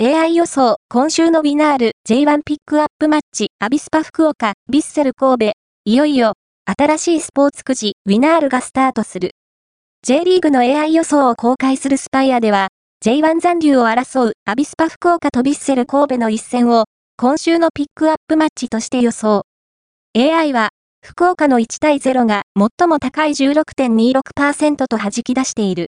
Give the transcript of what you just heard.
AI 予想、今週のウィナール J1 ピックアップマッチ、アビスパ福岡、ビッセル神戸。いよいよ、新しいスポーツくじ、ウィナールがスタートする。J リーグの AI 予想を公開するスパイアでは、J1 残留を争うアビスパ福岡とビッセル神戸の一戦を、今週のピックアップマッチとして予想。AI は、福岡の1対0が最も高い16.26%と弾き出している。